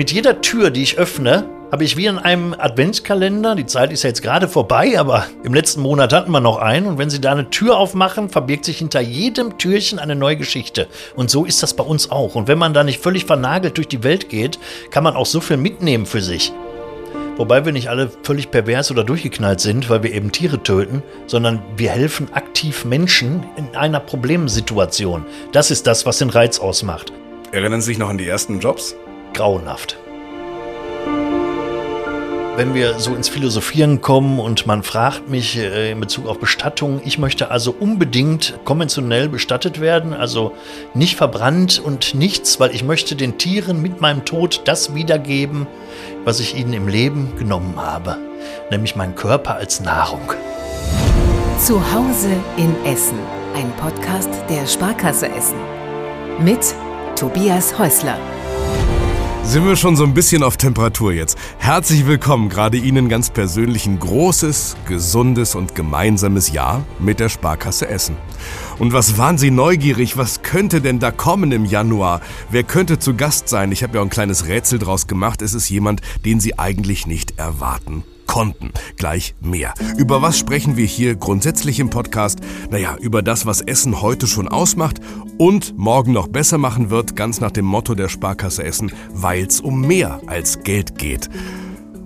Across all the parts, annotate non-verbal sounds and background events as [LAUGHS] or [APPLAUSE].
Mit jeder Tür, die ich öffne, habe ich wie in einem Adventskalender, die Zeit ist ja jetzt gerade vorbei, aber im letzten Monat hatten wir noch einen, und wenn Sie da eine Tür aufmachen, verbirgt sich hinter jedem Türchen eine neue Geschichte. Und so ist das bei uns auch. Und wenn man da nicht völlig vernagelt durch die Welt geht, kann man auch so viel mitnehmen für sich. Wobei wir nicht alle völlig pervers oder durchgeknallt sind, weil wir eben Tiere töten, sondern wir helfen aktiv Menschen in einer Problemsituation. Das ist das, was den Reiz ausmacht. Erinnern Sie sich noch an die ersten Jobs? Grauenhaft. Wenn wir so ins Philosophieren kommen und man fragt mich äh, in Bezug auf Bestattung, ich möchte also unbedingt konventionell bestattet werden, also nicht verbrannt und nichts, weil ich möchte den Tieren mit meinem Tod das wiedergeben, was ich ihnen im Leben genommen habe, nämlich meinen Körper als Nahrung. Zu Hause in Essen, ein Podcast der Sparkasse Essen. Mit Tobias Häusler sind wir schon so ein bisschen auf Temperatur jetzt. Herzlich willkommen, gerade Ihnen ganz persönlich ein großes, gesundes und gemeinsames Jahr mit der Sparkasse Essen. Und was waren Sie neugierig? Was könnte denn da kommen im Januar? Wer könnte zu Gast sein? Ich habe ja ein kleines Rätsel draus gemacht. Es ist jemand, den Sie eigentlich nicht erwarten konnten. Gleich mehr. Über was sprechen wir hier grundsätzlich im Podcast? Naja, über das, was Essen heute schon ausmacht und morgen noch besser machen wird, ganz nach dem Motto der Sparkasse Essen, weil es um mehr als Geld geht.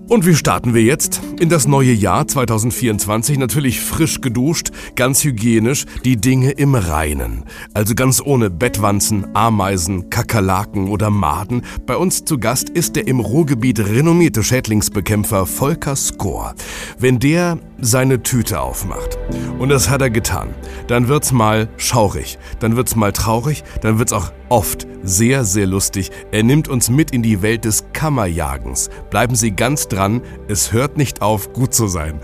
Und wie starten wir jetzt? In das neue Jahr 2024 natürlich frisch geduscht, ganz hygienisch, die Dinge im Reinen. Also ganz ohne Bettwanzen, Ameisen, Kakerlaken oder Maden. Bei uns zu Gast ist der im Ruhrgebiet renommierte Schädlingsbekämpfer Volker Skor. Wenn der seine Tüte aufmacht, und das hat er getan, dann wird's mal schaurig, dann wird's mal traurig, dann wird's auch oft sehr, sehr lustig. Er nimmt uns mit in die Welt des Kammerjagens. Bleiben Sie ganz dran, es hört nicht auf, gut zu sein.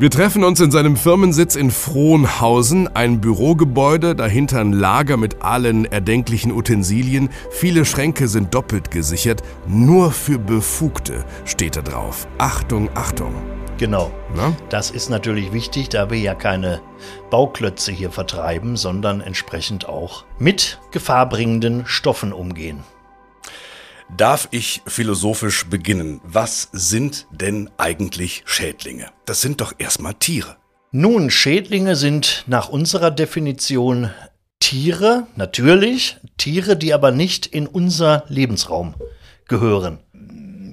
Wir treffen uns in seinem Firmensitz in Frohnhausen, ein Bürogebäude, dahinter ein Lager mit allen erdenklichen Utensilien. Viele Schränke sind doppelt gesichert. Nur für Befugte steht da drauf. Achtung, Achtung. Genau. Na? Das ist natürlich wichtig, da wir ja keine Bauklötze hier vertreiben, sondern entsprechend auch mit gefahrbringenden Stoffen umgehen. Darf ich philosophisch beginnen? Was sind denn eigentlich Schädlinge? Das sind doch erstmal Tiere. Nun, Schädlinge sind nach unserer Definition Tiere, natürlich, Tiere, die aber nicht in unser Lebensraum gehören.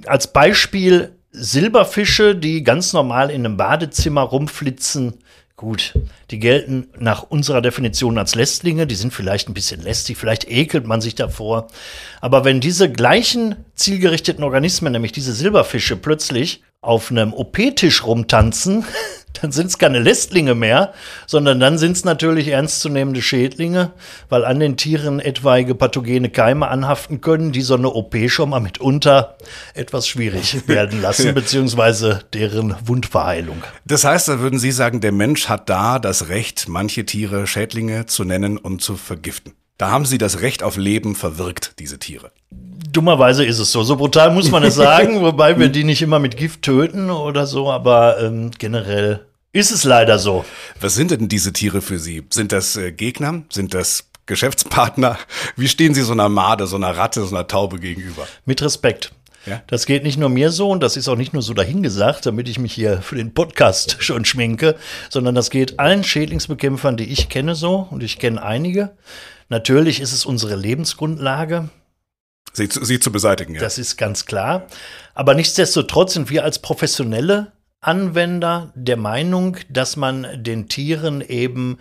Als Beispiel Silberfische, die ganz normal in einem Badezimmer rumflitzen, gut, die gelten nach unserer Definition als Lästlinge, die sind vielleicht ein bisschen lästig, vielleicht ekelt man sich davor. Aber wenn diese gleichen zielgerichteten Organismen, nämlich diese Silberfische, plötzlich auf einem OP-Tisch rumtanzen, [LAUGHS] dann sind es keine Lästlinge mehr, sondern dann sind es natürlich ernstzunehmende Schädlinge, weil an den Tieren etwaige pathogene Keime anhaften können, die so eine OP schon mal mitunter etwas schwierig [LAUGHS] werden lassen, beziehungsweise deren Wundverheilung. Das heißt, da würden Sie sagen, der Mensch hat da das Recht, manche Tiere Schädlinge zu nennen und zu vergiften. Da haben Sie das Recht auf Leben verwirkt, diese Tiere. Dummerweise ist es so. So brutal muss man es sagen, [LAUGHS] wobei wir die nicht immer mit Gift töten oder so, aber ähm, generell ist es leider so. Was sind denn diese Tiere für Sie? Sind das äh, Gegner? Sind das Geschäftspartner? Wie stehen Sie so einer Made, so einer Ratte, so einer Taube gegenüber? Mit Respekt. Ja? Das geht nicht nur mir so und das ist auch nicht nur so dahingesagt, damit ich mich hier für den Podcast [LAUGHS] schon schminke, sondern das geht allen Schädlingsbekämpfern, die ich kenne, so und ich kenne einige. Natürlich ist es unsere Lebensgrundlage. Sie zu, sie zu beseitigen, ja. Das ist ganz klar. Aber nichtsdestotrotz sind wir als professionelle Anwender der Meinung, dass man den Tieren eben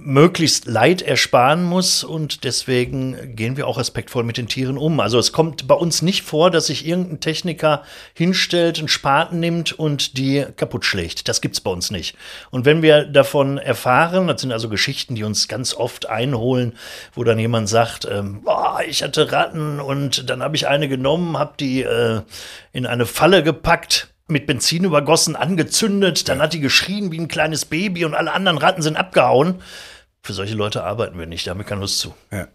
möglichst Leid ersparen muss und deswegen gehen wir auch respektvoll mit den Tieren um. Also es kommt bei uns nicht vor, dass sich irgendein Techniker hinstellt, einen Spaten nimmt und die kaputt schlägt. Das gibt's bei uns nicht. Und wenn wir davon erfahren, das sind also Geschichten, die uns ganz oft einholen, wo dann jemand sagt, ähm, boah, ich hatte Ratten und dann habe ich eine genommen, habe die äh, in eine Falle gepackt mit Benzin übergossen, angezündet, dann hat die geschrien wie ein kleines Baby und alle anderen Ratten sind abgehauen. Für solche Leute arbeiten wir nicht, da haben wir keine Lust zu. Ja.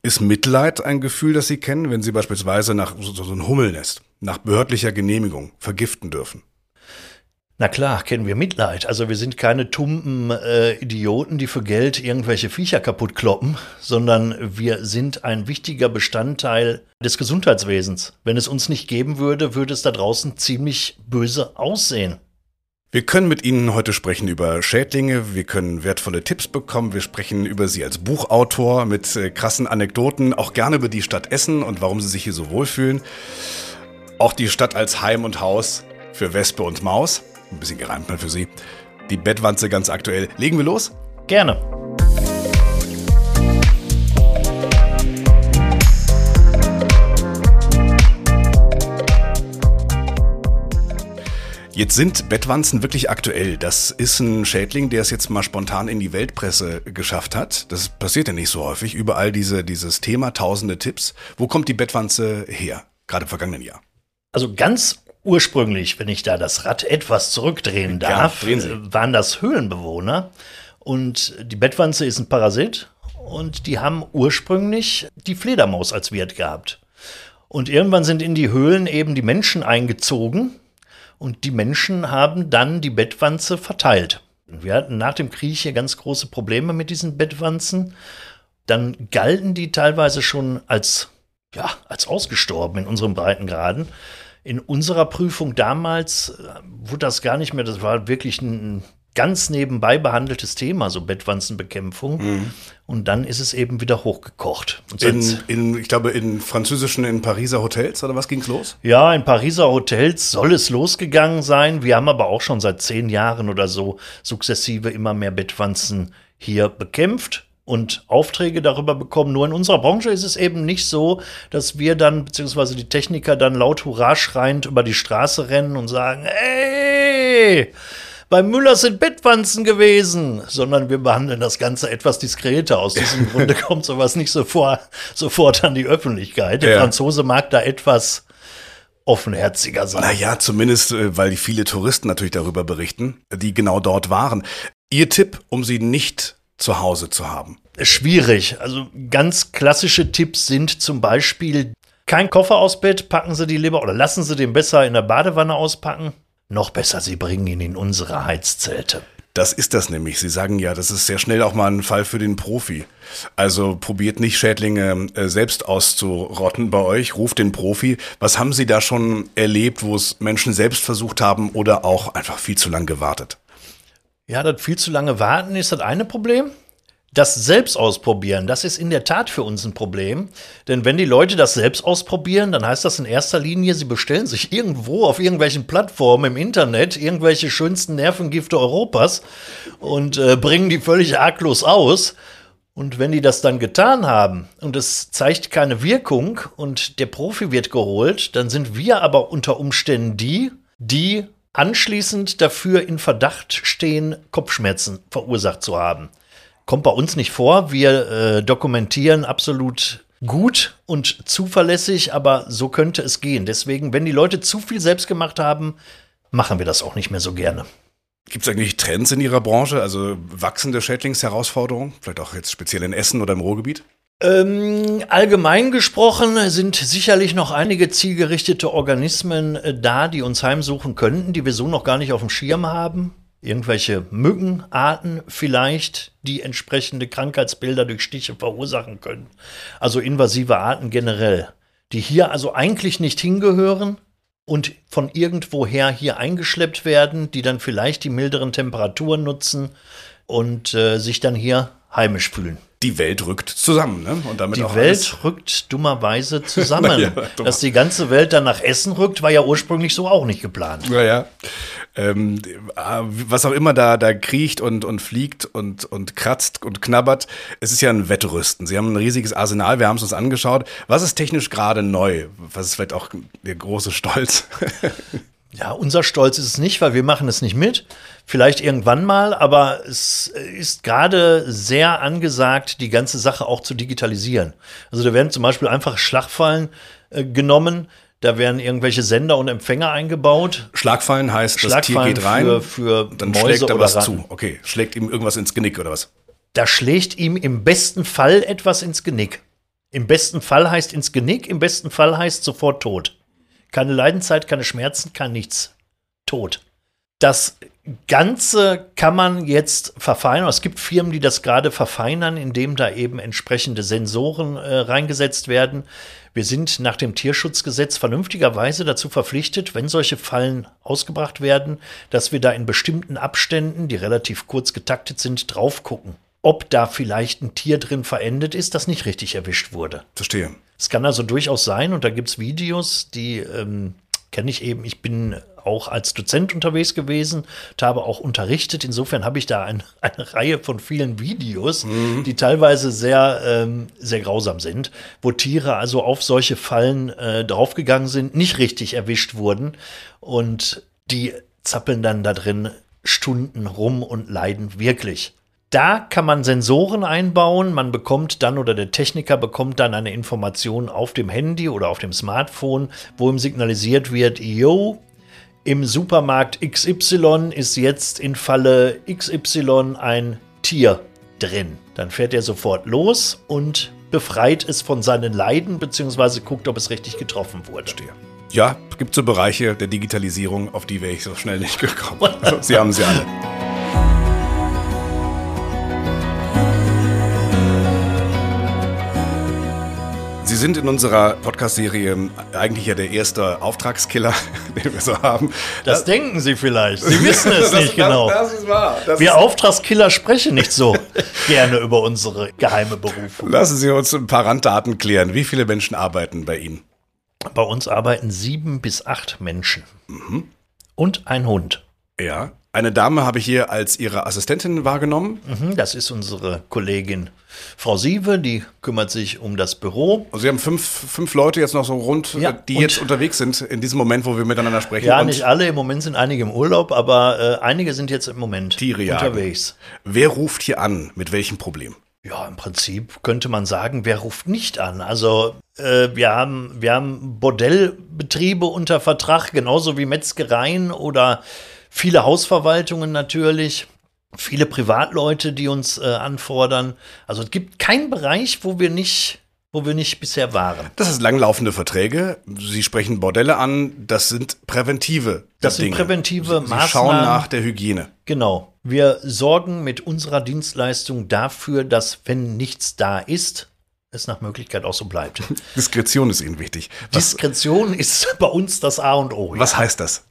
Ist Mitleid ein Gefühl, das Sie kennen, wenn Sie beispielsweise nach so, so ein Hummelnest, nach behördlicher Genehmigung vergiften dürfen? Na klar, kennen wir Mitleid. Also wir sind keine tumpen äh, Idioten, die für Geld irgendwelche Viecher kaputt kloppen, sondern wir sind ein wichtiger Bestandteil des Gesundheitswesens. Wenn es uns nicht geben würde, würde es da draußen ziemlich böse aussehen. Wir können mit Ihnen heute sprechen über Schädlinge, wir können wertvolle Tipps bekommen, wir sprechen über Sie als Buchautor mit äh, krassen Anekdoten, auch gerne über die Stadt Essen und warum Sie sich hier so wohlfühlen. Auch die Stadt als Heim und Haus für Wespe und Maus. Ein bisschen gereimt mal für Sie. Die Bettwanze ganz aktuell. Legen wir los? Gerne. Jetzt sind Bettwanzen wirklich aktuell. Das ist ein Schädling, der es jetzt mal spontan in die Weltpresse geschafft hat. Das passiert ja nicht so häufig. Überall diese, dieses Thema, tausende Tipps. Wo kommt die Bettwanze her? Gerade im vergangenen Jahr. Also ganz ursprünglich, wenn ich da das Rad etwas zurückdrehen darf, ja, waren das Höhlenbewohner. Und die Bettwanze ist ein Parasit und die haben ursprünglich die Fledermaus als Wirt gehabt. Und irgendwann sind in die Höhlen eben die Menschen eingezogen und die Menschen haben dann die Bettwanze verteilt. Wir hatten nach dem Krieg hier ganz große Probleme mit diesen Bettwanzen. Dann galten die teilweise schon als, ja, als ausgestorben in unseren Breitengraden in unserer Prüfung damals äh, wurde das gar nicht mehr, das war wirklich ein ganz nebenbei behandeltes Thema, so Bettwanzenbekämpfung. Mhm. Und dann ist es eben wieder hochgekocht. In, in, ich glaube, in französischen, in Pariser Hotels oder was ging es los? Ja, in Pariser Hotels soll es losgegangen sein. Wir haben aber auch schon seit zehn Jahren oder so sukzessive immer mehr Bettwanzen hier bekämpft und Aufträge darüber bekommen. Nur in unserer Branche ist es eben nicht so, dass wir dann, beziehungsweise die Techniker dann laut Hurra schreiend über die Straße rennen und sagen, ey, bei Müller sind Bettwanzen gewesen, sondern wir behandeln das Ganze etwas diskreter. Aus [LAUGHS] diesem Grunde kommt sowas nicht so vor, sofort an die Öffentlichkeit. Der ja. Franzose mag da etwas offenherziger sein. Naja, zumindest, äh, weil viele Touristen natürlich darüber berichten, die genau dort waren. Ihr Tipp, um sie nicht zu Hause zu haben? Schwierig. Also ganz klassische Tipps sind zum Beispiel kein Koffer aus Bett, packen Sie die lieber oder lassen Sie den besser in der Badewanne auspacken. Noch besser, Sie bringen ihn in unsere Heizzelte. Das ist das nämlich. Sie sagen ja, das ist sehr schnell auch mal ein Fall für den Profi. Also probiert nicht Schädlinge äh, selbst auszurotten bei euch, ruft den Profi. Was haben Sie da schon erlebt, wo es Menschen selbst versucht haben oder auch einfach viel zu lang gewartet? Ja, das viel zu lange warten ist das eine Problem. Das selbst ausprobieren, das ist in der Tat für uns ein Problem. Denn wenn die Leute das selbst ausprobieren, dann heißt das in erster Linie, sie bestellen sich [LAUGHS] irgendwo auf irgendwelchen Plattformen im Internet irgendwelche schönsten Nervengifte Europas und äh, bringen die völlig arglos aus. Und wenn die das dann getan haben und es zeigt keine Wirkung und der Profi wird geholt, dann sind wir aber unter Umständen die, die anschließend dafür in Verdacht stehen, Kopfschmerzen verursacht zu haben. Kommt bei uns nicht vor. Wir äh, dokumentieren absolut gut und zuverlässig, aber so könnte es gehen. Deswegen, wenn die Leute zu viel selbst gemacht haben, machen wir das auch nicht mehr so gerne. Gibt es eigentlich Trends in Ihrer Branche, also wachsende Schädlingsherausforderungen, vielleicht auch jetzt speziell in Essen oder im Ruhrgebiet? Ähm, allgemein gesprochen sind sicherlich noch einige zielgerichtete Organismen äh, da, die uns heimsuchen könnten, die wir so noch gar nicht auf dem Schirm haben. Irgendwelche Mückenarten vielleicht, die entsprechende Krankheitsbilder durch Stiche verursachen können. Also invasive Arten generell, die hier also eigentlich nicht hingehören und von irgendwoher hier eingeschleppt werden, die dann vielleicht die milderen Temperaturen nutzen und äh, sich dann hier heimisch fühlen die Welt rückt zusammen. Ne? Und damit die auch Welt rückt dummerweise zusammen. [LAUGHS] ja, Dass die ganze Welt dann nach Essen rückt, war ja ursprünglich so auch nicht geplant. Ja, ja. Ähm, was auch immer da, da kriecht und, und fliegt und, und kratzt und knabbert, es ist ja ein Wettrüsten. Sie haben ein riesiges Arsenal, wir haben es uns angeschaut. Was ist technisch gerade neu? Was ist vielleicht auch der große Stolz? [LAUGHS] Ja, unser Stolz ist es nicht, weil wir machen es nicht mit. Vielleicht irgendwann mal, aber es ist gerade sehr angesagt, die ganze Sache auch zu digitalisieren. Also da werden zum Beispiel einfach Schlagfallen äh, genommen, da werden irgendwelche Sender und Empfänger eingebaut. Schlagfallen heißt, Schlagfallen das Tier geht rein, für, für dann Mäuse schlägt er was Ratten. zu. Okay, schlägt ihm irgendwas ins Genick oder was? Da schlägt ihm im besten Fall etwas ins Genick. Im besten Fall heißt ins Genick, im besten Fall heißt sofort tot. Keine Leidenzeit, keine Schmerzen, kein nichts. Tot. Das Ganze kann man jetzt verfeinern. Es gibt Firmen, die das gerade verfeinern, indem da eben entsprechende Sensoren äh, reingesetzt werden. Wir sind nach dem Tierschutzgesetz vernünftigerweise dazu verpflichtet, wenn solche Fallen ausgebracht werden, dass wir da in bestimmten Abständen, die relativ kurz getaktet sind, drauf gucken, ob da vielleicht ein Tier drin verendet ist, das nicht richtig erwischt wurde. Verstehe. Es kann also durchaus sein, und da gibt es Videos, die ähm, kenne ich eben. Ich bin auch als Dozent unterwegs gewesen, habe auch unterrichtet. Insofern habe ich da ein, [LAUGHS] eine Reihe von vielen Videos, mhm. die teilweise sehr, ähm, sehr grausam sind, wo Tiere also auf solche Fallen äh, draufgegangen sind, nicht richtig erwischt wurden und die zappeln dann da drin Stunden rum und leiden wirklich. Da kann man Sensoren einbauen. Man bekommt dann oder der Techniker bekommt dann eine Information auf dem Handy oder auf dem Smartphone, wo ihm signalisiert wird, yo, im Supermarkt XY ist jetzt in Falle XY ein Tier drin. Dann fährt er sofort los und befreit es von seinen Leiden, beziehungsweise guckt, ob es richtig getroffen wurde. Ja, gibt so Bereiche der Digitalisierung, auf die wäre ich so schnell nicht gekommen. Sie haben sie alle. Sind in unserer Podcast-Serie eigentlich ja der erste Auftragskiller, [LAUGHS] den wir so haben. Das, das denken Sie vielleicht. Sie [LAUGHS] wissen es nicht genau. Das, das ist wahr. Das wir ist Auftragskiller sprechen nicht so gerne über unsere geheime Berufung. Lassen Sie uns ein paar Randdaten klären. Wie viele Menschen arbeiten bei Ihnen? Bei uns arbeiten sieben bis acht Menschen. Mhm. Und ein Hund. Ja. Eine Dame habe ich hier als ihre Assistentin wahrgenommen. Mhm, das ist unsere Kollegin Frau Siewe, die kümmert sich um das Büro. Also Sie haben fünf, fünf Leute jetzt noch so rund, ja, die jetzt unterwegs sind in diesem Moment, wo wir miteinander sprechen. Ja, nicht alle. Im Moment sind einige im Urlaub, aber äh, einige sind jetzt im Moment Tiere unterwegs. Wer ruft hier an? Mit welchem Problem? Ja, im Prinzip könnte man sagen, wer ruft nicht an? Also äh, wir, haben, wir haben Bordellbetriebe unter Vertrag, genauso wie Metzgereien oder viele Hausverwaltungen natürlich, viele Privatleute, die uns äh, anfordern. Also es gibt keinen Bereich, wo wir nicht wo wir nicht bisher waren. Das ist langlaufende Verträge. Sie sprechen Bordelle an. Das sind präventive. Das Dinge. sind präventive Sie Maßnahmen. Sie schauen nach der Hygiene. Genau. Wir sorgen mit unserer Dienstleistung dafür, dass wenn nichts da ist, es nach Möglichkeit auch so bleibt. [LAUGHS] Diskretion ist Ihnen wichtig. Was, Diskretion ist bei uns das A und O. Ja. Was heißt das?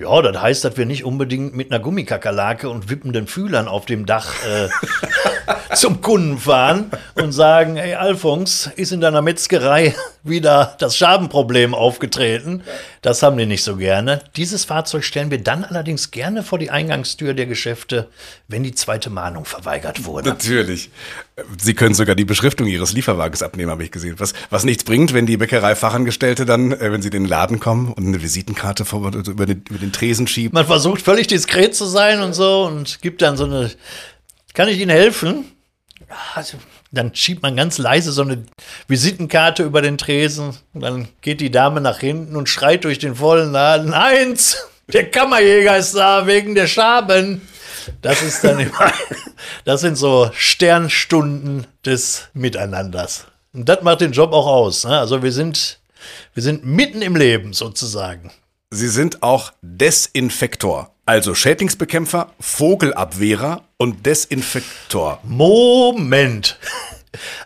Ja, das heißt, dass wir nicht unbedingt mit einer Gummikakerlake und wippenden Fühlern auf dem Dach äh, [LAUGHS] zum Kunden fahren und sagen, hey Alfons, ist in deiner Metzgerei wieder das Schabenproblem aufgetreten. Das haben die nicht so gerne. Dieses Fahrzeug stellen wir dann allerdings gerne vor die Eingangstür der Geschäfte, wenn die zweite Mahnung verweigert wurde. Natürlich. Sie können sogar die Beschriftung Ihres Lieferwagens abnehmen, habe ich gesehen. Was, was nichts bringt, wenn die Bäckerei-Fachangestellte dann, äh, wenn sie in den Laden kommen und eine Visitenkarte vor, über, den, über den Tresen schieben. Man versucht völlig diskret zu sein und so und gibt dann so eine, kann ich Ihnen helfen? Also, dann schiebt man ganz leise so eine Visitenkarte über den Tresen. Und dann geht die Dame nach hinten und schreit durch den vollen Laden: Eins, der Kammerjäger ist da wegen der Schaben. Das ist dann [LAUGHS] immer, das sind so Sternstunden des Miteinanders. Und das macht den Job auch aus. Ne? Also wir sind, wir sind mitten im Leben sozusagen. Sie sind auch Desinfektor, also Schädlingsbekämpfer, Vogelabwehrer und Desinfektor. Moment.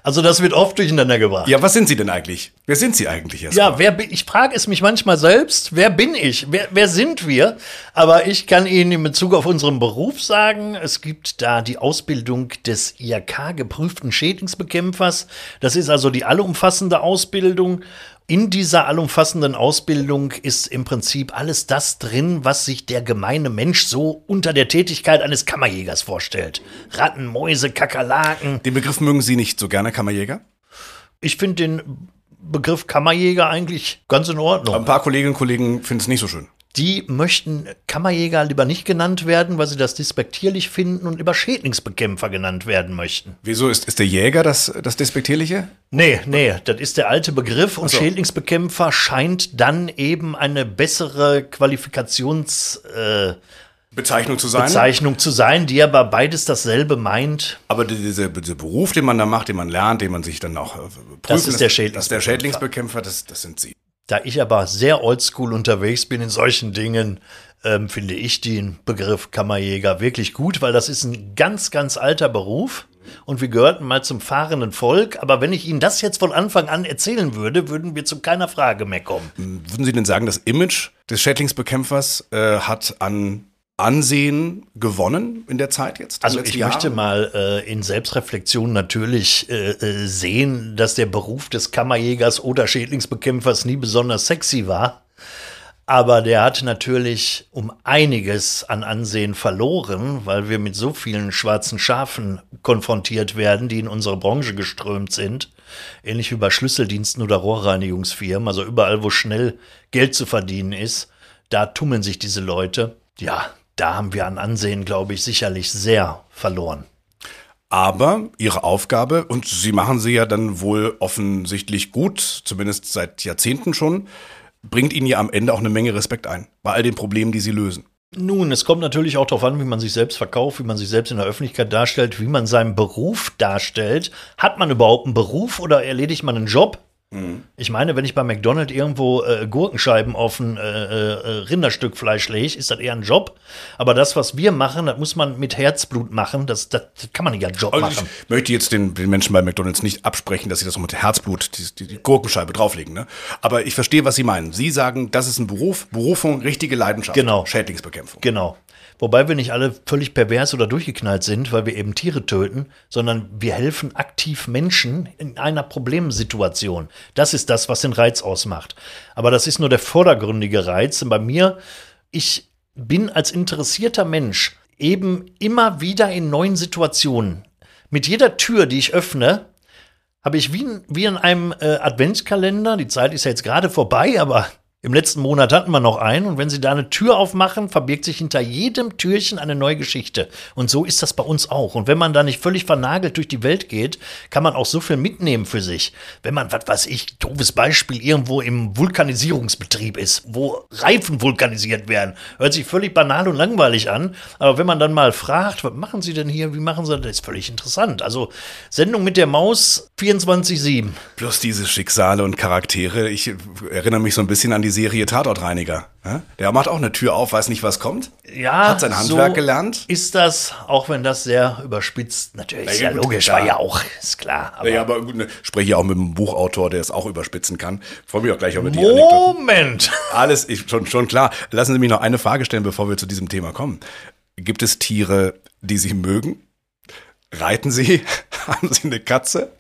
Also das wird oft durcheinander gebracht. Ja, was sind Sie denn eigentlich? Wer sind Sie eigentlich erst? Ja, wer bin, ich frage es mich manchmal selbst, wer bin ich? Wer, wer sind wir? Aber ich kann Ihnen in Bezug auf unseren Beruf sagen, es gibt da die Ausbildung des IHK geprüften Schädlingsbekämpfers. Das ist also die allumfassende Ausbildung in dieser allumfassenden Ausbildung ist im Prinzip alles das drin, was sich der gemeine Mensch so unter der Tätigkeit eines Kammerjägers vorstellt. Ratten, Mäuse, Kakerlaken. Den Begriff mögen Sie nicht so gerne, Kammerjäger? Ich finde den Begriff Kammerjäger eigentlich ganz in Ordnung. Ein paar Kolleginnen und Kollegen finden es nicht so schön die möchten Kammerjäger lieber nicht genannt werden, weil sie das despektierlich finden und lieber Schädlingsbekämpfer genannt werden möchten. Wieso ist, ist der Jäger das, das Despektierliche? Nee, nee, das ist der alte Begriff und so. Schädlingsbekämpfer scheint dann eben eine bessere Qualifikations- äh, Bezeichnung zu sein. Bezeichnung zu sein, die aber beides dasselbe meint. Aber dieser, dieser, Beruf, den man da macht, den man lernt, den man sich dann auch äh, prüfen das ist der Schädlingsbekämpfer. Das, der Schädlingsbekämpfer, das, das sind Sie. Da ich aber sehr oldschool unterwegs bin in solchen Dingen, ähm, finde ich den Begriff Kammerjäger wirklich gut, weil das ist ein ganz, ganz alter Beruf und wir gehörten mal zum fahrenden Volk. Aber wenn ich Ihnen das jetzt von Anfang an erzählen würde, würden wir zu keiner Frage mehr kommen. Würden Sie denn sagen, das Image des Schädlingsbekämpfers äh, hat an Ansehen gewonnen in der Zeit jetzt? Also ich Jahre? möchte mal äh, in Selbstreflexion natürlich äh, äh, sehen, dass der Beruf des Kammerjägers oder Schädlingsbekämpfers nie besonders sexy war. Aber der hat natürlich um einiges an Ansehen verloren, weil wir mit so vielen schwarzen Schafen konfrontiert werden, die in unsere Branche geströmt sind. Ähnlich wie bei Schlüsseldiensten oder Rohrreinigungsfirmen. Also überall, wo schnell Geld zu verdienen ist, da tummeln sich diese Leute. Ja, da haben wir an Ansehen, glaube ich, sicherlich sehr verloren. Aber ihre Aufgabe, und sie machen sie ja dann wohl offensichtlich gut, zumindest seit Jahrzehnten schon, bringt ihnen ja am Ende auch eine Menge Respekt ein, bei all den Problemen, die sie lösen. Nun, es kommt natürlich auch darauf an, wie man sich selbst verkauft, wie man sich selbst in der Öffentlichkeit darstellt, wie man seinen Beruf darstellt. Hat man überhaupt einen Beruf oder erledigt man einen Job? Mhm. Ich meine, wenn ich bei McDonald's irgendwo äh, Gurkenscheiben auf ein äh, äh, Rinderstück Fleisch lege, ist das eher ein Job. Aber das, was wir machen, das muss man mit Herzblut machen. Das, das kann man nicht als Job also machen. Ich möchte jetzt den, den, Menschen bei McDonald's nicht absprechen, dass sie das mit Herzblut, die, die, die Gurkenscheibe drauflegen. Ne? Aber ich verstehe, was Sie meinen. Sie sagen, das ist ein Beruf, Berufung, richtige Leidenschaft. Genau. Schädlingsbekämpfung. Genau. Wobei wir nicht alle völlig pervers oder durchgeknallt sind, weil wir eben Tiere töten, sondern wir helfen aktiv Menschen in einer Problemsituation. Das ist das, was den Reiz ausmacht. Aber das ist nur der vordergründige Reiz. Und bei mir, ich bin als interessierter Mensch eben immer wieder in neuen Situationen. Mit jeder Tür, die ich öffne, habe ich wie, wie in einem äh, Adventskalender, die Zeit ist ja jetzt gerade vorbei, aber im letzten Monat hatten wir noch einen und wenn Sie da eine Tür aufmachen, verbirgt sich hinter jedem Türchen eine neue Geschichte. Und so ist das bei uns auch. Und wenn man da nicht völlig vernagelt durch die Welt geht, kann man auch so viel mitnehmen für sich. Wenn man, was weiß ich, doofes Beispiel, irgendwo im Vulkanisierungsbetrieb ist, wo Reifen vulkanisiert werden, hört sich völlig banal und langweilig an. Aber wenn man dann mal fragt, was machen Sie denn hier, wie machen Sie das, ist völlig interessant. Also Sendung mit der Maus 24-7. Plus diese Schicksale und Charaktere. Ich erinnere mich so ein bisschen an die Serie Tatortreiniger. Der macht auch eine Tür auf, weiß nicht, was kommt. Ja, hat sein Handwerk so gelernt. Ist das, auch wenn das sehr überspitzt, natürlich, ist ja, ja logisch, war ja auch, ist klar. Aber ja, aber gut, ne, spreche ja auch mit einem Buchautor, der es auch überspitzen kann. Freue mich auch gleich mit dir. Moment! Alles, ich, schon, schon klar. Lassen Sie mich noch eine Frage stellen, bevor wir zu diesem Thema kommen. Gibt es Tiere, die Sie mögen? Reiten Sie? [LAUGHS] Haben Sie eine Katze?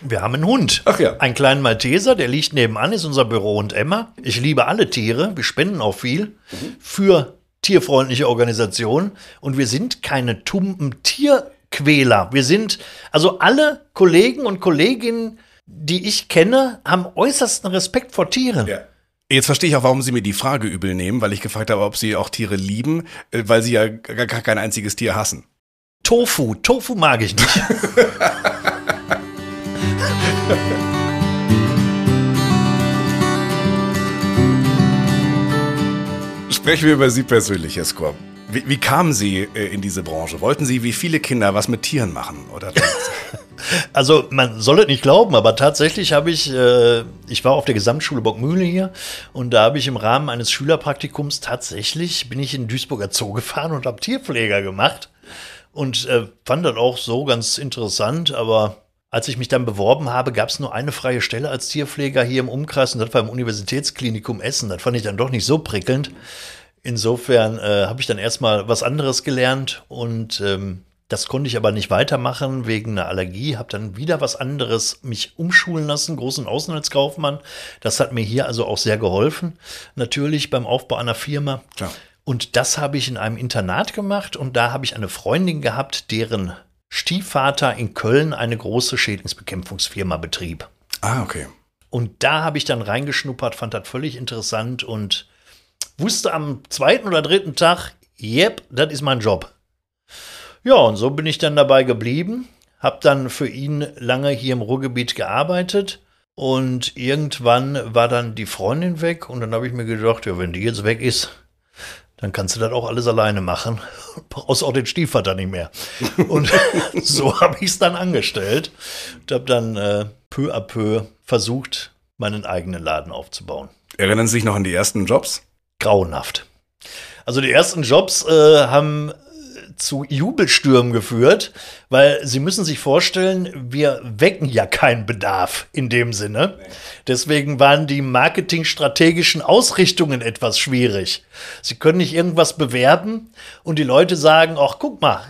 Wir haben einen Hund. Ach ja. Einen kleinen Malteser, der liegt nebenan, ist unser Büro und Emma. Ich liebe alle Tiere, wir spenden auch viel mhm. für tierfreundliche Organisationen und wir sind keine tumpen Tierquäler. Wir sind, also alle Kollegen und Kolleginnen, die ich kenne, haben äußersten Respekt vor Tieren. Ja. Jetzt verstehe ich auch, warum Sie mir die Frage übel nehmen, weil ich gefragt habe, ob Sie auch Tiere lieben, äh, weil Sie ja gar kein einziges Tier hassen. Tofu, Tofu mag ich nicht. [LAUGHS] Sprechen wir über Sie persönlich, Herr Skor. Wie, wie, kamen Sie äh, in diese Branche? Wollten Sie wie viele Kinder was mit Tieren machen? Oder [LAUGHS] also man soll es nicht glauben, aber tatsächlich habe ich, äh, ich war auf der Gesamtschule Bockmühle hier und da habe ich im Rahmen eines Schülerpraktikums tatsächlich, bin ich in Duisburger Zoo gefahren und habe Tierpfleger gemacht und äh, fand das auch so ganz interessant, aber als ich mich dann beworben habe, gab es nur eine freie Stelle als Tierpfleger hier im Umkreis und das war im Universitätsklinikum Essen. Das fand ich dann doch nicht so prickelnd. Insofern äh, habe ich dann erstmal was anderes gelernt und ähm, das konnte ich aber nicht weitermachen wegen einer Allergie. Habe dann wieder was anderes mich umschulen lassen, großen Außenhandelskaufmann. Das hat mir hier also auch sehr geholfen, natürlich beim Aufbau einer Firma. Klar. Und das habe ich in einem Internat gemacht und da habe ich eine Freundin gehabt, deren Stiefvater in Köln eine große Schädlingsbekämpfungsfirma betrieb. Ah, okay. Und da habe ich dann reingeschnuppert, fand das völlig interessant und wusste am zweiten oder dritten Tag, yep, das ist mein Job. Ja, und so bin ich dann dabei geblieben, habe dann für ihn lange hier im Ruhrgebiet gearbeitet und irgendwann war dann die Freundin weg und dann habe ich mir gedacht, ja, wenn die jetzt weg ist, dann kannst du das auch alles alleine machen. [LAUGHS] Brauchst auch den Stiefvater nicht mehr. Und [LAUGHS] so habe ich es dann angestellt und habe dann äh, peu à peu versucht, meinen eigenen Laden aufzubauen. Erinnern Sie sich noch an die ersten Jobs? Grauenhaft. Also die ersten Jobs äh, haben zu Jubelstürmen geführt, weil Sie müssen sich vorstellen, wir wecken ja keinen Bedarf in dem Sinne. Deswegen waren die marketingstrategischen Ausrichtungen etwas schwierig. Sie können nicht irgendwas bewerben und die Leute sagen, ach guck mal,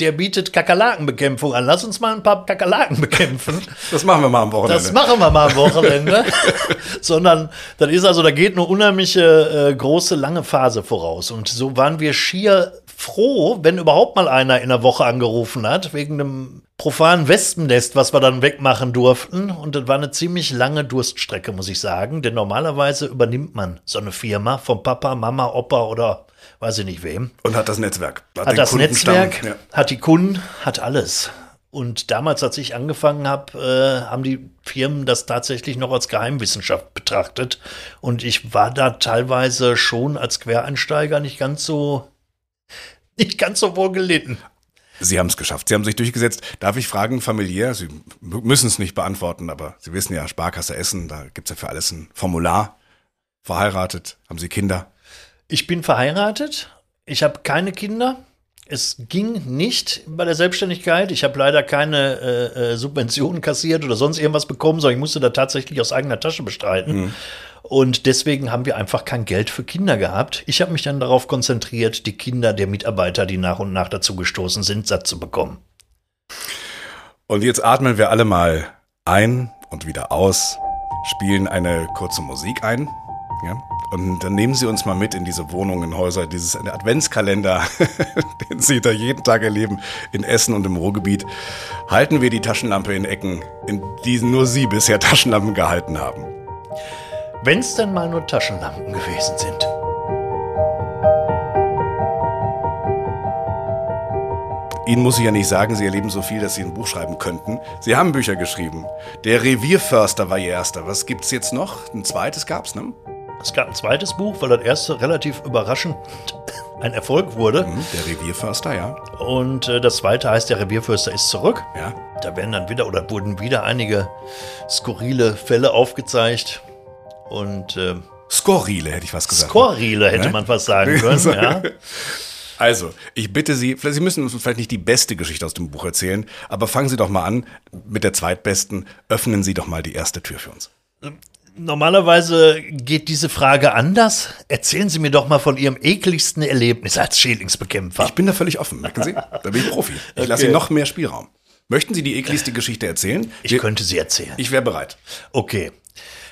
der bietet Kakerlakenbekämpfung an. Lass uns mal ein paar Kakerlaken bekämpfen. [LAUGHS] Das machen wir mal am Wochenende. Das machen wir mal am Wochenende. [LAUGHS] Sondern das ist also, da geht eine unheimliche äh, große, lange Phase voraus. Und so waren wir schier froh, wenn überhaupt mal einer in der Woche angerufen hat, wegen einem profanen Wespennest, was wir dann wegmachen durften. Und das war eine ziemlich lange Durststrecke, muss ich sagen. Denn normalerweise übernimmt man so eine Firma vom Papa, Mama, Opa oder weiß ich nicht wem. Und hat das Netzwerk. Hat, das Netzwerk, ja. hat die Kunden, hat alles. Und damals, als ich angefangen habe, äh, haben die Firmen das tatsächlich noch als Geheimwissenschaft betrachtet. Und ich war da teilweise schon als Quereinsteiger nicht ganz so, [LAUGHS] nicht ganz so wohl gelitten. Sie haben es geschafft. Sie haben sich durchgesetzt. Darf ich fragen, familiär? Sie müssen es nicht beantworten, aber Sie wissen ja, Sparkasse Essen, da gibt es ja für alles ein Formular. Verheiratet? Haben Sie Kinder? Ich bin verheiratet. Ich habe keine Kinder. Es ging nicht bei der Selbstständigkeit. Ich habe leider keine äh, äh, Subventionen kassiert oder sonst irgendwas bekommen, sondern ich musste da tatsächlich aus eigener Tasche bestreiten. Mhm. Und deswegen haben wir einfach kein Geld für Kinder gehabt. Ich habe mich dann darauf konzentriert, die Kinder der Mitarbeiter, die nach und nach dazu gestoßen sind, satt zu bekommen. Und jetzt atmen wir alle mal ein und wieder aus, spielen eine kurze Musik ein. Ja? Und dann nehmen Sie uns mal mit in diese Wohnungen, Häuser, dieses Adventskalender, [LAUGHS] den Sie da jeden Tag erleben, in Essen und im Ruhrgebiet. Halten wir die Taschenlampe in Ecken, in denen nur Sie bisher Taschenlampen gehalten haben. Wenn es denn mal nur Taschenlampen gewesen sind. Ihnen muss ich ja nicht sagen, Sie erleben so viel, dass Sie ein Buch schreiben könnten. Sie haben Bücher geschrieben. Der Revierförster war Ihr erster. Was gibt's jetzt noch? Ein zweites gab's, ne? Es gab ein zweites Buch, weil das erste relativ überraschend ein Erfolg wurde. Mhm, der Revierförster, ja. Und äh, das zweite heißt, der Revierförster ist zurück. Ja. Da werden dann wieder oder wurden wieder einige skurrile Fälle aufgezeigt. Und äh, Skurrile hätte ich was gesagt. Skurrile hätte ne? man fast sagen [LAUGHS] können, ja. [LAUGHS] Also, ich bitte Sie, Sie müssen uns vielleicht nicht die beste Geschichte aus dem Buch erzählen, aber fangen Sie doch mal an mit der zweitbesten. Öffnen Sie doch mal die erste Tür für uns. Normalerweise geht diese Frage anders. Erzählen Sie mir doch mal von Ihrem ekligsten Erlebnis als Schädlingsbekämpfer. Ich bin da völlig offen, merken Sie? Da bin ich Profi. Ich okay. lasse Ihnen noch mehr Spielraum. Möchten Sie die ekligste [LAUGHS] Geschichte erzählen? Ich Wir, könnte sie erzählen. Ich wäre bereit. Okay.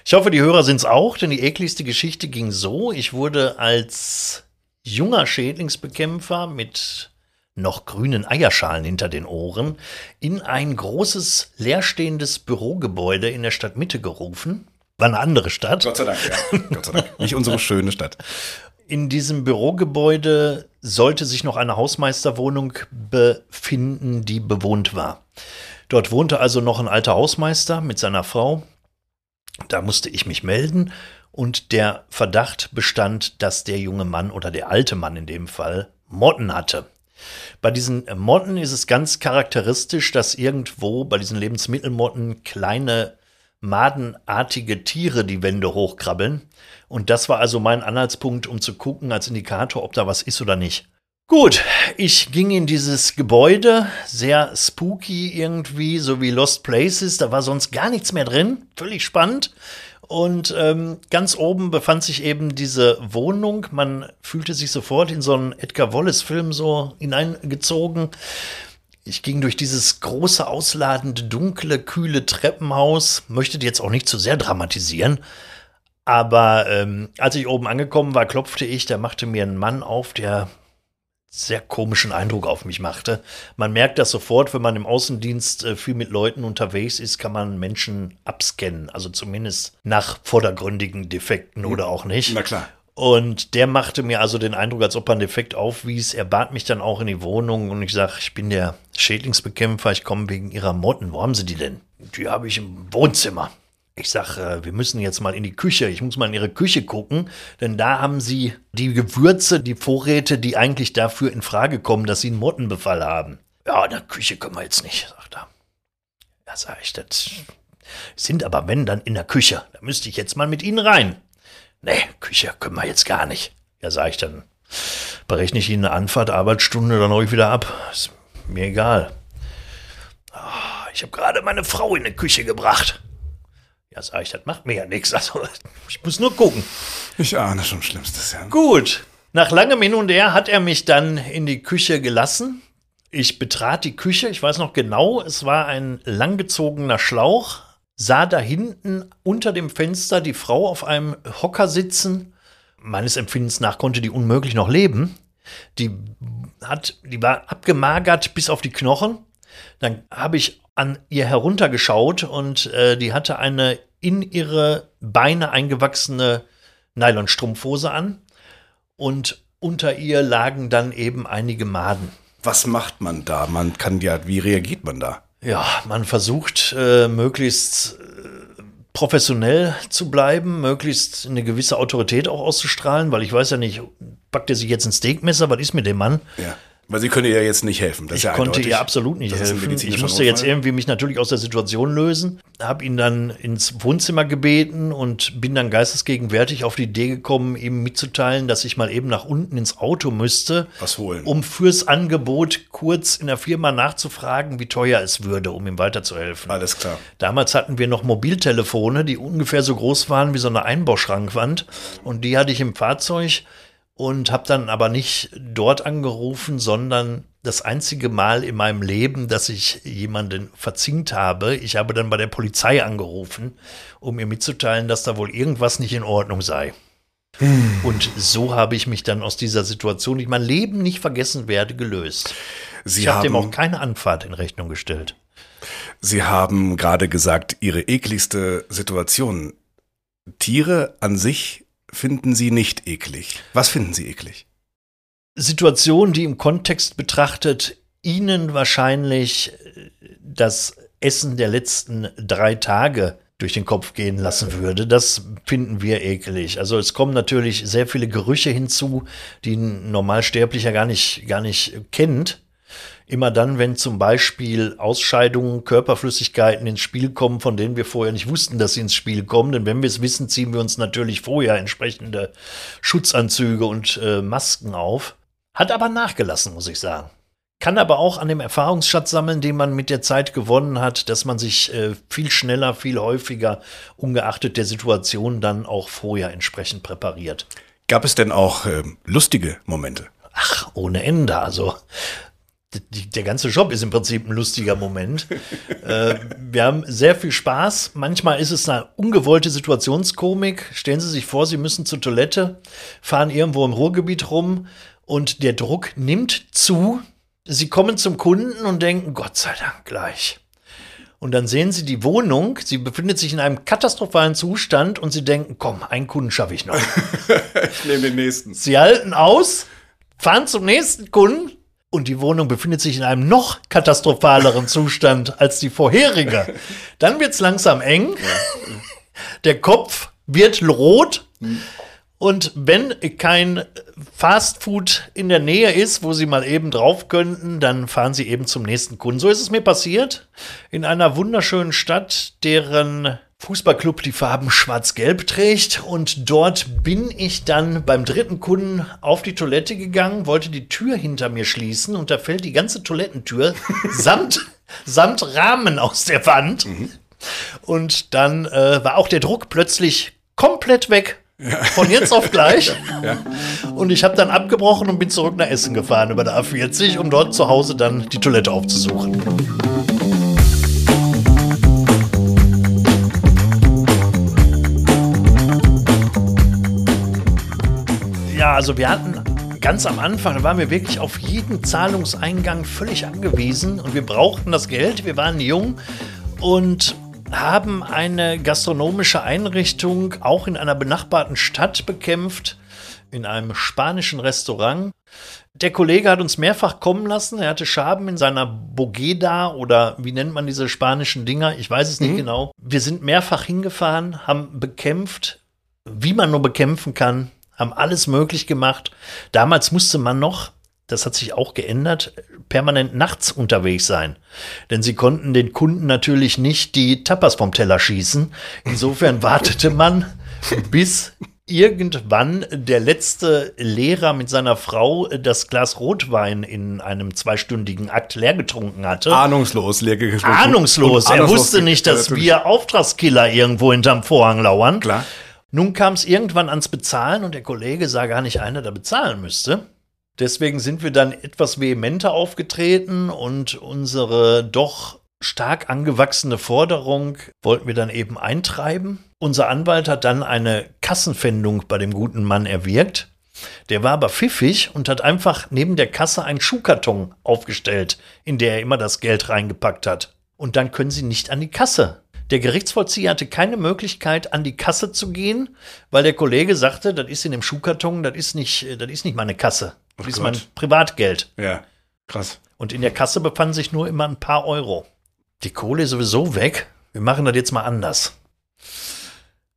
Ich hoffe, die Hörer sind es auch, denn die ekligste Geschichte ging so. Ich wurde als junger Schädlingsbekämpfer mit noch grünen Eierschalen hinter den Ohren in ein großes leerstehendes Bürogebäude in der Stadtmitte gerufen war eine andere Stadt. Gott sei Dank, ja. Gott sei Dank. Nicht unsere schöne Stadt. In diesem Bürogebäude sollte sich noch eine Hausmeisterwohnung befinden, die bewohnt war. Dort wohnte also noch ein alter Hausmeister mit seiner Frau. Da musste ich mich melden und der Verdacht bestand, dass der junge Mann oder der alte Mann in dem Fall Motten hatte. Bei diesen Motten ist es ganz charakteristisch, dass irgendwo bei diesen Lebensmittelmotten kleine madenartige Tiere die Wände hochkrabbeln. Und das war also mein Anhaltspunkt, um zu gucken als Indikator, ob da was ist oder nicht. Gut, ich ging in dieses Gebäude, sehr spooky irgendwie, so wie Lost Places, da war sonst gar nichts mehr drin, völlig spannend. Und ähm, ganz oben befand sich eben diese Wohnung. Man fühlte sich sofort in so einen Edgar Wallace-Film so hineingezogen. Ich ging durch dieses große, ausladende, dunkle, kühle Treppenhaus. Möchte jetzt auch nicht zu sehr dramatisieren. Aber ähm, als ich oben angekommen war, klopfte ich. Da machte mir ein Mann auf, der sehr komischen Eindruck auf mich machte. Man merkt das sofort, wenn man im Außendienst äh, viel mit Leuten unterwegs ist, kann man Menschen abscannen. Also zumindest nach vordergründigen Defekten hm. oder auch nicht. Na klar. Und der machte mir also den Eindruck, als ob er einen Defekt aufwies. Er bat mich dann auch in die Wohnung und ich sage, ich bin der Schädlingsbekämpfer, ich komme wegen Ihrer Motten. Wo haben Sie die denn? Die habe ich im Wohnzimmer. Ich sage, äh, wir müssen jetzt mal in die Küche. Ich muss mal in Ihre Küche gucken, denn da haben Sie die Gewürze, die Vorräte, die eigentlich dafür in Frage kommen, dass Sie einen Mottenbefall haben. Ja, in der Küche können wir jetzt nicht, sagt er. Ja, sage ich, das sind aber wenn dann in der Küche. Da müsste ich jetzt mal mit Ihnen rein nee, Küche können wir jetzt gar nicht. Ja, sag ich dann, Berechne ich Ihnen eine Anfahrt, Arbeitsstunde, dann hau wieder ab. Ist mir egal. Ah, ich habe gerade meine Frau in die Küche gebracht. Ja, sag ich, das macht mir ja nichts. Also, ich muss nur gucken. Ich ahne schon Schlimmstes, ja. Gut. Nach langem Hin und Her hat er mich dann in die Küche gelassen. Ich betrat die Küche, ich weiß noch genau, es war ein langgezogener Schlauch, sah da hinten unter dem Fenster die Frau auf einem Hocker sitzen. Meines Empfindens nach konnte die unmöglich noch leben. Die hat, die war abgemagert bis auf die Knochen. Dann habe ich an ihr heruntergeschaut und äh, die hatte eine in ihre Beine eingewachsene Nylonstrumpfhose an und unter ihr lagen dann eben einige Maden. Was macht man da? Man kann ja, wie reagiert man da? Ja, man versucht äh, möglichst äh, professionell zu bleiben, möglichst eine gewisse Autorität auch auszustrahlen, weil ich weiß ja nicht, packt er sich jetzt ein Steakmesser, was ist mit dem Mann? Ja. Weil sie können ihr jetzt nicht helfen. ich ja konnte ihr absolut nicht helfen. Ich musste jetzt irgendwie mich natürlich aus der Situation lösen, habe ihn dann ins Wohnzimmer gebeten und bin dann geistesgegenwärtig auf die Idee gekommen, ihm mitzuteilen, dass ich mal eben nach unten ins Auto müsste, Was holen. um fürs Angebot kurz in der Firma nachzufragen, wie teuer es würde, um ihm weiterzuhelfen. Alles klar. Damals hatten wir noch Mobiltelefone, die ungefähr so groß waren wie so eine Einbauschrankwand und die hatte ich im Fahrzeug und habe dann aber nicht dort angerufen, sondern das einzige Mal in meinem Leben, dass ich jemanden verzinkt habe. Ich habe dann bei der Polizei angerufen, um ihr mitzuteilen, dass da wohl irgendwas nicht in Ordnung sei. Hm. Und so habe ich mich dann aus dieser Situation, die mein Leben nicht vergessen werde, gelöst. Sie ich habe dem auch keine Anfahrt in Rechnung gestellt. Sie haben gerade gesagt, Ihre ekligste Situation. Tiere an sich finden Sie nicht eklig? Was finden Sie eklig? Situationen, die im Kontext betrachtet Ihnen wahrscheinlich äh, das Essen der letzten drei Tage durch den Kopf gehen lassen würde. Das finden wir eklig. Also es kommen natürlich sehr viele Gerüche hinzu, die ein Normalsterblicher gar nicht, gar nicht kennt. Immer dann, wenn zum Beispiel Ausscheidungen, Körperflüssigkeiten ins Spiel kommen, von denen wir vorher nicht wussten, dass sie ins Spiel kommen. Denn wenn wir es wissen, ziehen wir uns natürlich vorher entsprechende Schutzanzüge und äh, Masken auf. Hat aber nachgelassen, muss ich sagen. Kann aber auch an dem Erfahrungsschatz sammeln, den man mit der Zeit gewonnen hat, dass man sich äh, viel schneller, viel häufiger, ungeachtet der Situation, dann auch vorher entsprechend präpariert. Gab es denn auch äh, lustige Momente? Ach, ohne Ende. Also der ganze Job ist im Prinzip ein lustiger Moment. äh, wir haben sehr viel Spaß. Manchmal ist es eine ungewollte Situationskomik. Stellen Sie sich vor, Sie müssen zur Toilette, fahren irgendwo im Ruhrgebiet rum und der Druck nimmt zu. Sie kommen zum Kunden und denken, Gott sei Dank gleich. Und dann sehen Sie die Wohnung, sie befindet sich in einem katastrophalen Zustand und Sie denken, komm, einen Kunden schaffe ich noch. [LAUGHS] ich nehme den nächsten. Sie halten aus, fahren zum nächsten Kunden und die Wohnung befindet sich in einem noch katastrophaleren Zustand als die vorherige, dann wird es langsam eng. Der Kopf wird rot. Und wenn kein Fastfood in der Nähe ist, wo sie mal eben drauf könnten, dann fahren sie eben zum nächsten Kunden. So ist es mir passiert. In einer wunderschönen Stadt, deren Fußballclub die Farben schwarz-gelb trägt. Und dort bin ich dann beim dritten Kunden auf die Toilette gegangen, wollte die Tür hinter mir schließen und da fällt die ganze Toilettentür [LAUGHS] samt, samt Rahmen aus der Wand. Mhm. Und dann äh, war auch der Druck plötzlich komplett weg. Ja. Von jetzt auf gleich. [LAUGHS] Ja. Und ich habe dann abgebrochen und bin zurück nach Essen gefahren über der A40, um dort zu Hause dann die Toilette aufzusuchen. Ja, also wir hatten ganz am Anfang, da waren wir wirklich auf jeden Zahlungseingang völlig angewiesen und wir brauchten das Geld. Wir waren jung und haben eine gastronomische Einrichtung auch in einer benachbarten Stadt bekämpft, in einem spanischen Restaurant. Der Kollege hat uns mehrfach kommen lassen. Er hatte Schaben in seiner Bogeda oder wie nennt man diese spanischen Dinger? Ich weiß es nicht mhm. genau. Wir sind mehrfach hingefahren, haben bekämpft, wie man nur bekämpfen kann haben alles möglich gemacht. Damals musste man noch, das hat sich auch geändert, permanent nachts unterwegs sein. Denn sie konnten den Kunden natürlich nicht die Tapas vom Teller schießen. Insofern wartete man, bis irgendwann der letzte Lehrer mit seiner Frau das Glas Rotwein in einem zweistündigen Akt leer getrunken hatte. Ahnungslos leer getrunken. Ahnungslos. Und Er ahnungslos wusste nicht, dass wir Auftragskiller irgendwo hinterm Vorhang lauern. Klar. Nun kam es irgendwann ans Bezahlen und der Kollege sah gar nicht einer, der bezahlen müsste. Deswegen sind wir dann etwas vehementer aufgetreten und unsere doch stark angewachsene Forderung wollten wir dann eben eintreiben. Unser Anwalt hat dann eine Kassenpfändung bei dem guten Mann erwirkt. Der war aber pfiffig und hat einfach neben der Kasse einen Schuhkarton aufgestellt, in der er immer das Geld reingepackt hat. Und dann können sie nicht an die Kasse. Der Gerichtsvollzieher hatte keine Möglichkeit, an die Kasse zu gehen, weil der Kollege sagte, das ist in dem Schuhkarton, das ist nicht, das ist nicht meine Kasse. Das Ach ist Gott. mein Privatgeld. Ja, krass. Und in der Kasse befanden sich nur immer ein paar Euro. Die Kohle ist sowieso weg. Wir machen das jetzt mal anders.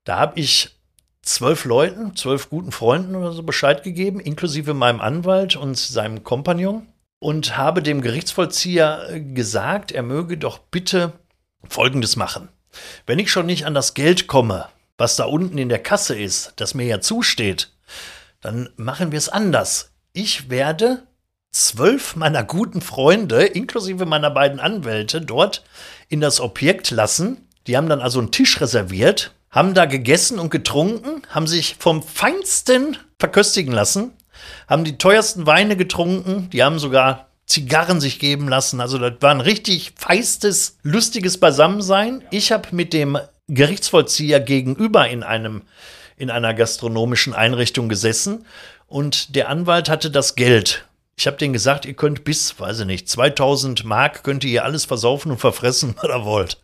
Da habe ich zwölf Leuten, zwölf guten Freunden oder so Bescheid gegeben, inklusive meinem Anwalt und seinem Kompagnon. Und habe dem Gerichtsvollzieher äh, gesagt, er möge doch bitte Folgendes machen. Wenn ich schon nicht an das Geld komme, was da unten in der Kasse ist, das mir ja zusteht, dann machen wir es anders. Ich werde zwölf meiner guten Freunde, inklusive meiner beiden Anwälte, dort in das Objekt lassen. Die haben dann also einen Tisch reserviert, haben da gegessen und getrunken, haben sich vom Feinsten verköstigen lassen, haben die teuersten Weine getrunken, die haben sogar Zigarren sich geben lassen. Also das war ein richtig feistes, lustiges Beisammensein. Ich habe mit dem Gerichtsvollzieher gegenüber in einem in einer gastronomischen Einrichtung gesessen und der Anwalt hatte das Geld. Ich habe denen gesagt, ihr könnt bis, weiß ich nicht, 2000 Mark könnt ihr alles versaufen und verfressen, [LAUGHS] was ihr wollt.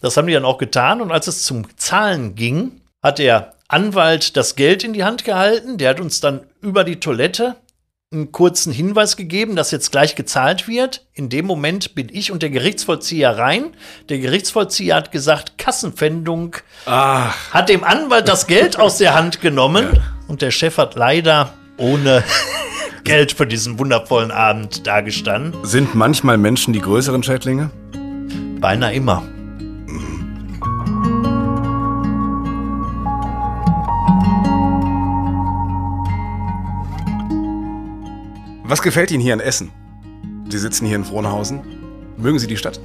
Das haben die dann auch getan und als es zum Zahlen ging, hat der Anwalt das Geld in die Hand gehalten. Der hat uns dann über die Toilette einen kurzen Hinweis gegeben, dass jetzt gleich gezahlt wird. In dem Moment bin ich und der Gerichtsvollzieher rein. Der Gerichtsvollzieher hat gesagt, Kassenpfändung, Ach, hat dem Anwalt das Geld aus der Hand genommen und der Chef hat leider ohne [LAUGHS] Geld für diesen wundervollen Abend dagestanden. sind manchmal Menschen die größeren Schädlinge? Beinahe immer. Was gefällt Ihnen hier an Essen? Sie sitzen hier in Frohnhausen. Mögen Sie die Stadt?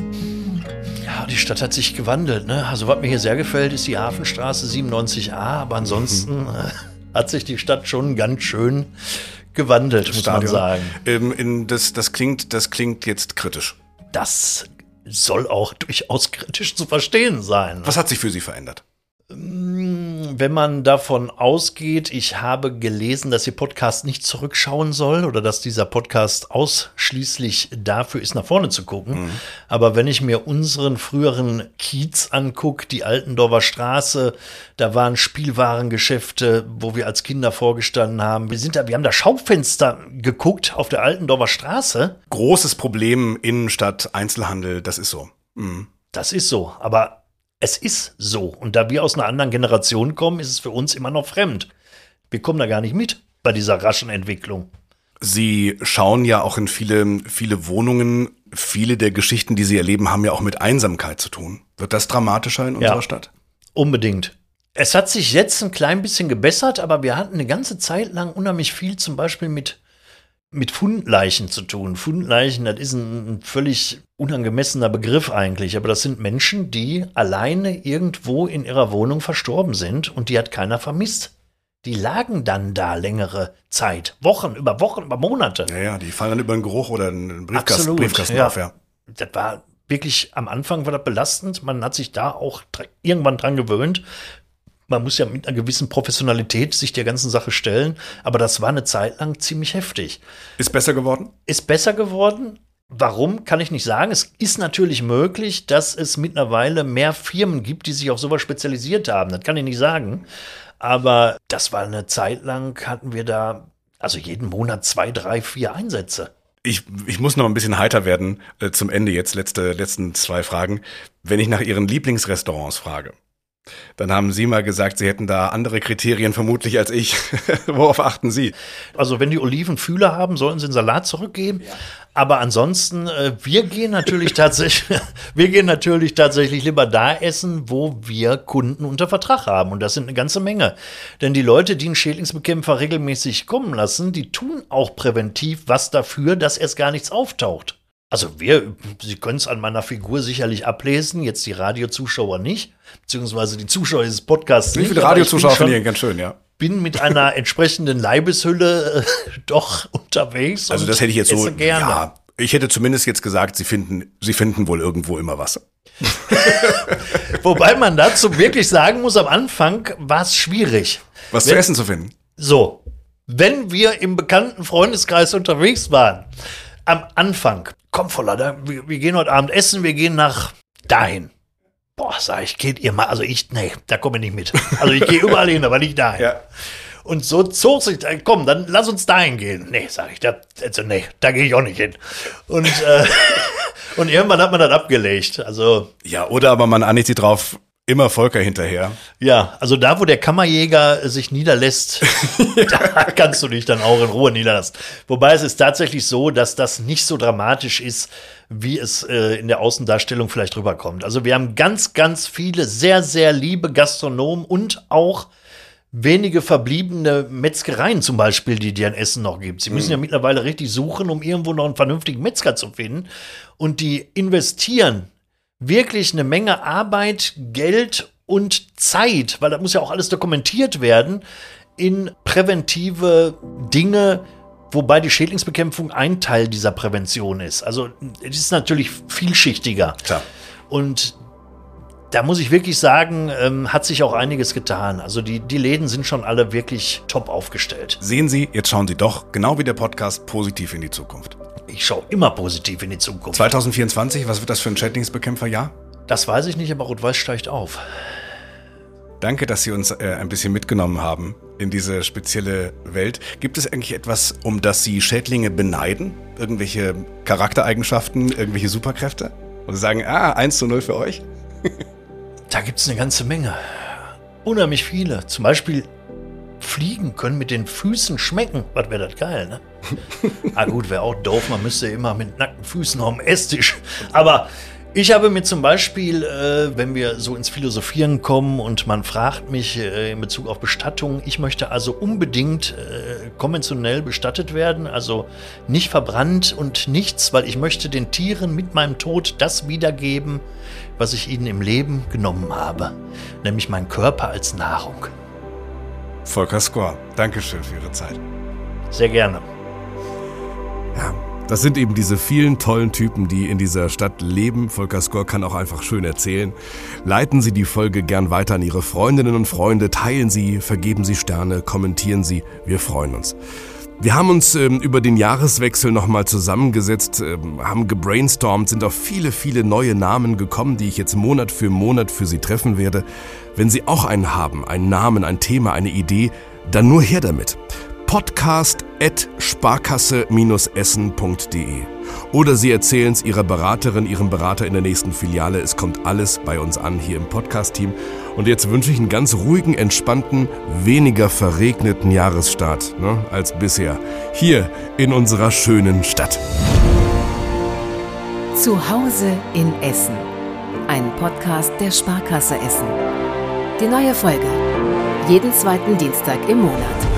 Ja, die Stadt hat sich gewandelt. Ne? Also was mir hier sehr gefällt, ist die Hafenstraße 97a. Aber ansonsten äh, hat sich die Stadt schon ganz schön gewandelt, muss man sagen. Ähm, in, das, das, klingt, das klingt jetzt kritisch. Das soll auch durchaus kritisch zu verstehen sein. Was hat sich für Sie verändert? Wenn man davon ausgeht, ich habe gelesen, dass Ihr Podcast nicht zurückschauen soll oder dass dieser Podcast ausschließlich dafür ist, nach vorne zu gucken. Aber wenn ich mir unseren früheren Kiez angucke, die Altendorfer Straße, da waren Spielwarengeschäfte, wo wir als Kinder vorgestanden haben. Wir sind da, wir haben da Schaufenster geguckt auf der Altendorfer Straße. Großes Problem, Innenstadt, Einzelhandel, das ist so. Mhm. Das ist so, aber es ist so. Und da wir aus einer anderen Generation kommen, ist es für uns immer noch fremd. Wir kommen da gar nicht mit bei dieser raschen Entwicklung. Sie schauen ja auch in viele, viele Wohnungen. Viele der Geschichten, die Sie erleben, haben ja auch mit Einsamkeit zu tun. Wird das dramatischer in unserer Stadt? Unbedingt. Es hat sich jetzt ein klein bisschen gebessert, aber wir hatten eine ganze Zeit lang unheimlich viel zum Beispiel mit, mit Fundleichen zu tun. Fundleichen, das ist ein, ein völlig unangemessener Begriff eigentlich, aber das sind Menschen, die alleine irgendwo in ihrer Wohnung verstorben sind und die hat keiner vermisst. Die lagen dann da längere Zeit, Wochen, über Wochen, über Monate. Ja, ja, die fallen dann über einen Geruch oder einen Briefkasten, Absolut, Briefkasten ja. auf, ja. das war wirklich am Anfang war das belastend. Man hat sich da auch irgendwann dran gewöhnt. Man muss ja mit einer gewissen Professionalität sich der ganzen Sache stellen. Aber das war eine Zeit lang ziemlich heftig. Ist besser geworden? Ist besser geworden. Warum, kann ich nicht sagen. Es ist natürlich möglich, dass es mittlerweile mehr Firmen gibt, die sich auf sowas spezialisiert haben. Das kann ich nicht sagen. Aber das war eine Zeit lang, hatten wir da also jeden Monat zwei, drei, vier Einsätze. Ich, ich muss noch ein bisschen heiter werden äh, zum Ende jetzt, letzte, letzten zwei Fragen. Wenn ich nach Ihren Lieblingsrestaurants frage, Dann haben Sie mal gesagt, Sie hätten da andere Kriterien vermutlich als ich. [LAUGHS] Worauf achten Sie? Also wenn die Oliven Fühler haben, sollten sie den Salat zurückgeben. Ja. Aber ansonsten, äh, wir gehen natürlich [LAUGHS] tatsächlich, wir gehen natürlich tatsächlich lieber da essen, wo wir Kunden unter Vertrag haben. Und das sind eine ganze Menge. Denn die Leute, die einen Schädlingsbekämpfer regelmäßig kommen lassen, die tun auch präventiv was dafür, dass erst gar nichts auftaucht. Also wir, Sie können es an meiner Figur sicherlich ablesen, jetzt die Radiozuschauer nicht, beziehungsweise die Zuschauer dieses Podcasts Wie nicht. Wie viele Radiozuschauer finde ich ganz schön, ja. Bin mit einer [LAUGHS] entsprechenden Leibeshülle äh, doch unterwegs. Also das hätte ich jetzt so, gerne. ja, ich hätte zumindest jetzt gesagt, Sie finden, Sie finden wohl irgendwo immer Wasser. [LAUGHS] Wobei man dazu wirklich sagen muss, am Anfang war es schwierig. Was wenn, zu essen zu finden. So, wenn wir im bekannten Freundeskreis unterwegs waren, am Anfang, komm voller, wir, wir, gehen heute Abend essen, wir gehen nach dahin. Boah, sag ich, geht ihr mal, also ich, nee, da komme ich nicht mit. Also ich gehe [LAUGHS] überall hin, aber nicht dahin. Ja. Und so zog sich, komm, dann lass uns dahin gehen. Nee, sag ich, da, also, nee, da gehe ich auch nicht hin. Und, äh, [LAUGHS] und irgendwann hat man das abgelegt. Also. Ja, oder aber man einigt sich drauf, Immer Volker hinterher. Ja, also da, wo der Kammerjäger sich niederlässt, [LAUGHS] da kannst du dich dann auch in Ruhe niederlassen. Wobei es ist tatsächlich so, dass das nicht so dramatisch ist, wie es äh, in der Außendarstellung vielleicht rüberkommt. Also wir haben ganz, ganz viele sehr, sehr liebe Gastronomen und auch wenige verbliebene Metzgereien zum Beispiel, die dir ein Essen noch gibt. Sie müssen mhm. ja mittlerweile richtig suchen, um irgendwo noch einen vernünftigen Metzger zu finden. Und die investieren wirklich eine Menge Arbeit, Geld und Zeit, weil das muss ja auch alles dokumentiert werden, in präventive Dinge, wobei die Schädlingsbekämpfung ein Teil dieser Prävention ist. Also es ist natürlich vielschichtiger. Klar. Und da muss ich wirklich sagen, ähm, hat sich auch einiges getan. Also die, die Läden sind schon alle wirklich top aufgestellt. Sehen Sie, jetzt schauen Sie doch, genau wie der Podcast, positiv in die Zukunft. Ich schaue immer positiv in die Zukunft. 2024, was wird das für ein Schädlingsbekämpferjahr? Das weiß ich nicht, aber Rot-Weiß steigt auf. Danke, dass Sie uns äh, ein bisschen mitgenommen haben in diese spezielle Welt. Gibt es eigentlich etwas, um das Sie Schädlinge beneiden? Irgendwelche Charaktereigenschaften, irgendwelche Superkräfte? Und Sie sagen, ah, 1 zu 0 für euch? [LAUGHS] da gibt es eine ganze Menge. Unheimlich viele. Zum Beispiel Fliegen können mit den Füßen schmecken. Was wäre das geil, ne? [LAUGHS] ah gut, wäre auch doof, man müsste immer mit nackten Füßen auf dem Esstisch. Aber ich habe mir zum Beispiel, äh, wenn wir so ins Philosophieren kommen und man fragt mich äh, in Bezug auf Bestattung, ich möchte also unbedingt äh, konventionell bestattet werden, also nicht verbrannt und nichts, weil ich möchte den Tieren mit meinem Tod das wiedergeben, was ich ihnen im Leben genommen habe, nämlich meinen Körper als Nahrung. Volker Skor, Dankeschön für Ihre Zeit. Sehr gerne. Ja, das sind eben diese vielen tollen Typen, die in dieser Stadt leben. Volker Skor kann auch einfach schön erzählen. Leiten Sie die Folge gern weiter an Ihre Freundinnen und Freunde, teilen Sie, vergeben Sie Sterne, kommentieren Sie. Wir freuen uns. Wir haben uns ähm, über den Jahreswechsel nochmal zusammengesetzt, ähm, haben gebrainstormt, sind auf viele, viele neue Namen gekommen, die ich jetzt Monat für Monat für Sie treffen werde. Wenn Sie auch einen haben, einen Namen, ein Thema, eine Idee, dann nur her damit podcast.sparkasse-essen.de. Oder Sie erzählen es Ihrer Beraterin, Ihrem Berater in der nächsten Filiale. Es kommt alles bei uns an hier im Podcast-Team. Und jetzt wünsche ich einen ganz ruhigen, entspannten, weniger verregneten Jahresstart ne, als bisher. Hier in unserer schönen Stadt. Zu Hause in Essen. Ein Podcast der Sparkasse Essen. Die neue Folge. Jeden zweiten Dienstag im Monat.